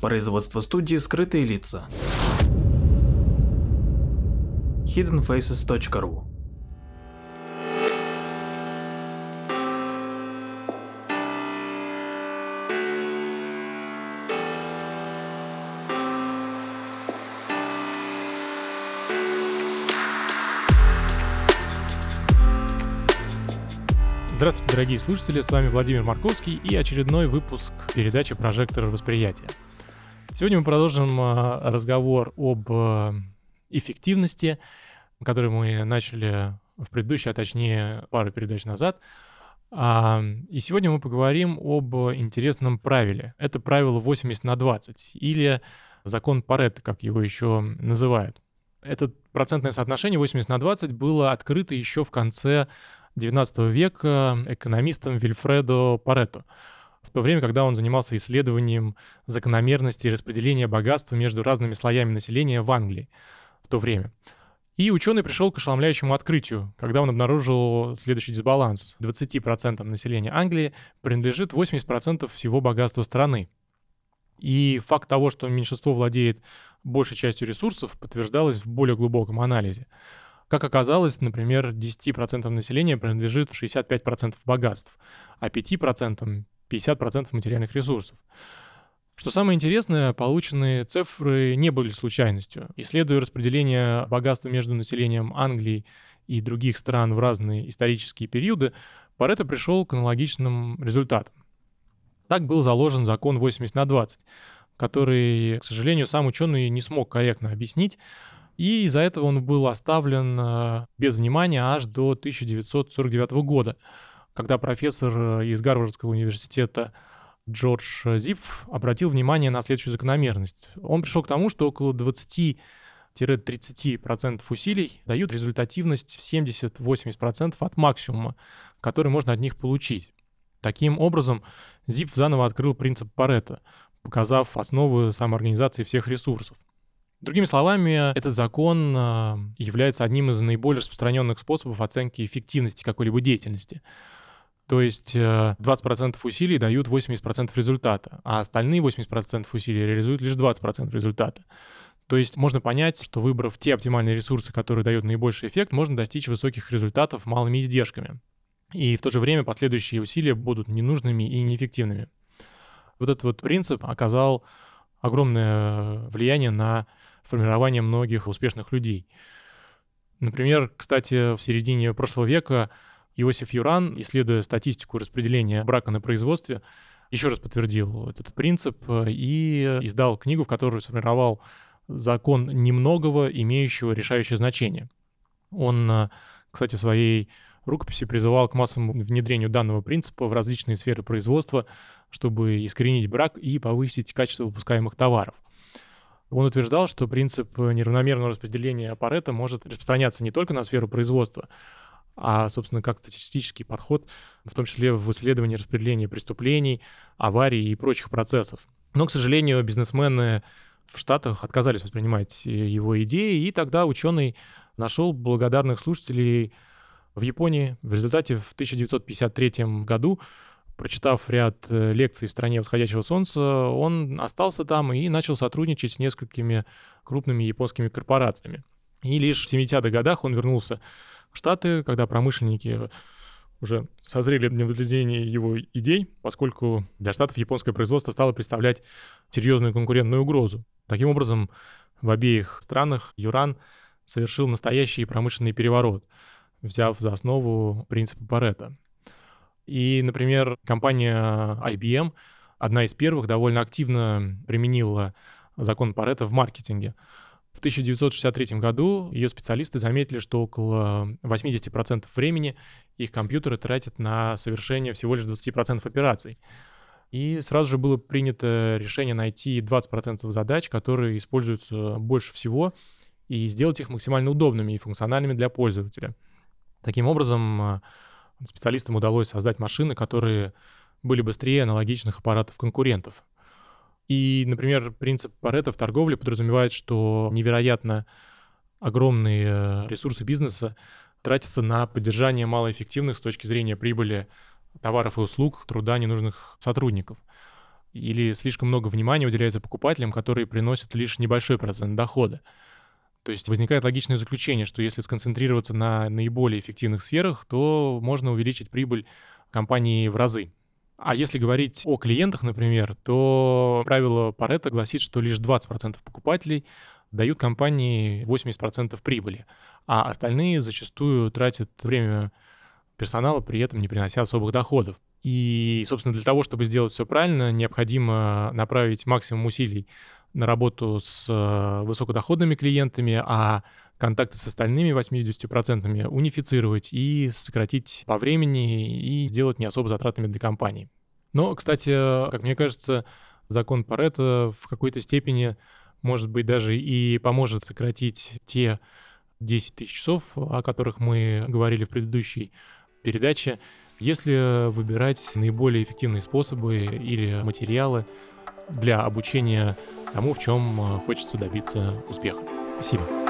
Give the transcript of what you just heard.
Производство студии «Скрытые лица». hiddenfaces.ru Здравствуйте, дорогие слушатели, с вами Владимир Марковский и очередной выпуск передачи «Прожектор восприятия». Сегодня мы продолжим а, разговор об а, эффективности, который мы начали в предыдущей, а точнее пару передач назад. А, и сегодня мы поговорим об интересном правиле. Это правило 80 на 20 или закон Паретта, как его еще называют. Это процентное соотношение 80 на 20 было открыто еще в конце XIX века экономистом Вильфредо Паретто, в то время, когда он занимался исследованием закономерности распределения богатства между разными слоями населения в Англии в то время. И ученый пришел к ошеломляющему открытию, когда он обнаружил следующий дисбаланс. 20% населения Англии принадлежит 80% всего богатства страны. И факт того, что меньшинство владеет большей частью ресурсов, подтверждалось в более глубоком анализе. Как оказалось, например, 10% населения принадлежит 65% богатств, а 5% 50% материальных ресурсов. Что самое интересное, полученные цифры не были случайностью. Исследуя распределение богатства между населением Англии и других стран в разные исторические периоды, Паретто пришел к аналогичным результатам. Так был заложен закон 80 на 20, который, к сожалению, сам ученый не смог корректно объяснить, и из-за этого он был оставлен э, без внимания аж до 1949 года, когда профессор э, из Гарвардского университета Джордж Зипф обратил внимание на следующую закономерность. Он пришел к тому, что около 20-30% усилий дают результативность в 70-80% от максимума, который можно от них получить. Таким образом, Зипф заново открыл принцип Паретта, показав основы самоорганизации всех ресурсов. Другими словами, этот закон а, является одним из наиболее распространенных способов оценки эффективности какой-либо деятельности. То есть 20% э, усилий дают 80% результата, а остальные 80% усилий реализуют лишь 20% результата. То есть можно понять, что выбрав те оптимальные ресурсы, которые дают наибольший эффект, можно достичь высоких результатов малыми издержками. И в то же время последующие усилия будут ненужными и неэффективными. Вот этот вот принцип оказал огромное влияние на формирование многих успешных людей. Например, кстати, в середине прошлого века Иосиф Юран, исследуя статистику распределения брака на производстве, еще раз подтвердил этот принцип и издал книгу, в которой сформировал закон немногого, имеющего решающее значение. Он, кстати, в своей рукописи призывал к массовому внедрению данного принципа в различные сферы производства, чтобы искоренить брак и повысить качество выпускаемых товаров. Он утверждал, что принцип неравномерного распределения Паретта может распространяться не только на сферу производства, а, собственно, как статистический подход, в том числе в исследовании распределения преступлений, аварий и прочих процессов. Но, к сожалению, бизнесмены в Штатах отказались воспринимать его идеи, и тогда ученый нашел благодарных слушателей в Японии. В результате в 1953 году Прочитав ряд э, лекций в стране восходящего солнца, он остался там и начал сотрудничать с несколькими крупными японскими корпорациями. И лишь в 70-х годах он вернулся в Штаты, когда промышленники уже созрели для внедрения его идей, поскольку для Штатов японское производство стало представлять серьезную конкурентную угрозу. Таким образом, в обеих странах Юран совершил настоящий промышленный переворот, взяв за основу принципы Паретта. И, например, компания IBM, одна из первых, довольно активно применила закон Паретта в маркетинге. В 1963 году ее специалисты заметили, что около 80% времени их компьютеры тратят на совершение всего лишь 20% операций. И сразу же было принято решение найти 20% задач, которые используются больше всего, и сделать их максимально удобными и функциональными для пользователя. Таким образом, специалистам удалось создать машины, которые были быстрее аналогичных аппаратов конкурентов. И, например, принцип Паретта в торговле подразумевает, что невероятно огромные э, ресурсы бизнеса тратятся на поддержание малоэффективных с точки зрения прибыли товаров и услуг, труда ненужных сотрудников. или слишком много внимания уделяется покупателям, которые приносят лишь небольшой процент дохода. То есть возникает логичное заключение, что если сконцентрироваться на наиболее эффективных сферах, то можно увеличить прибыль компании в разы. А если говорить о клиентах, например, то правило Паретта гласит, что лишь 20% покупателей дают компании 80% прибыли, а остальные зачастую тратят время персонала, при этом не принося особых доходов. И, собственно, для того, чтобы сделать все правильно, необходимо направить максимум усилий на работу с э, высокодоходными клиентами, а контакты с остальными 80% унифицировать и сократить по времени и сделать не особо затратными для компании. Но, кстати, как мне кажется, закон Паретта в какой-то степени, может быть, даже и поможет сократить те 10 тысяч часов, о которых мы говорили в предыдущей передаче, если выбирать наиболее эффективные способы или материалы для обучения тому, в чем хочется добиться успеха. Спасибо.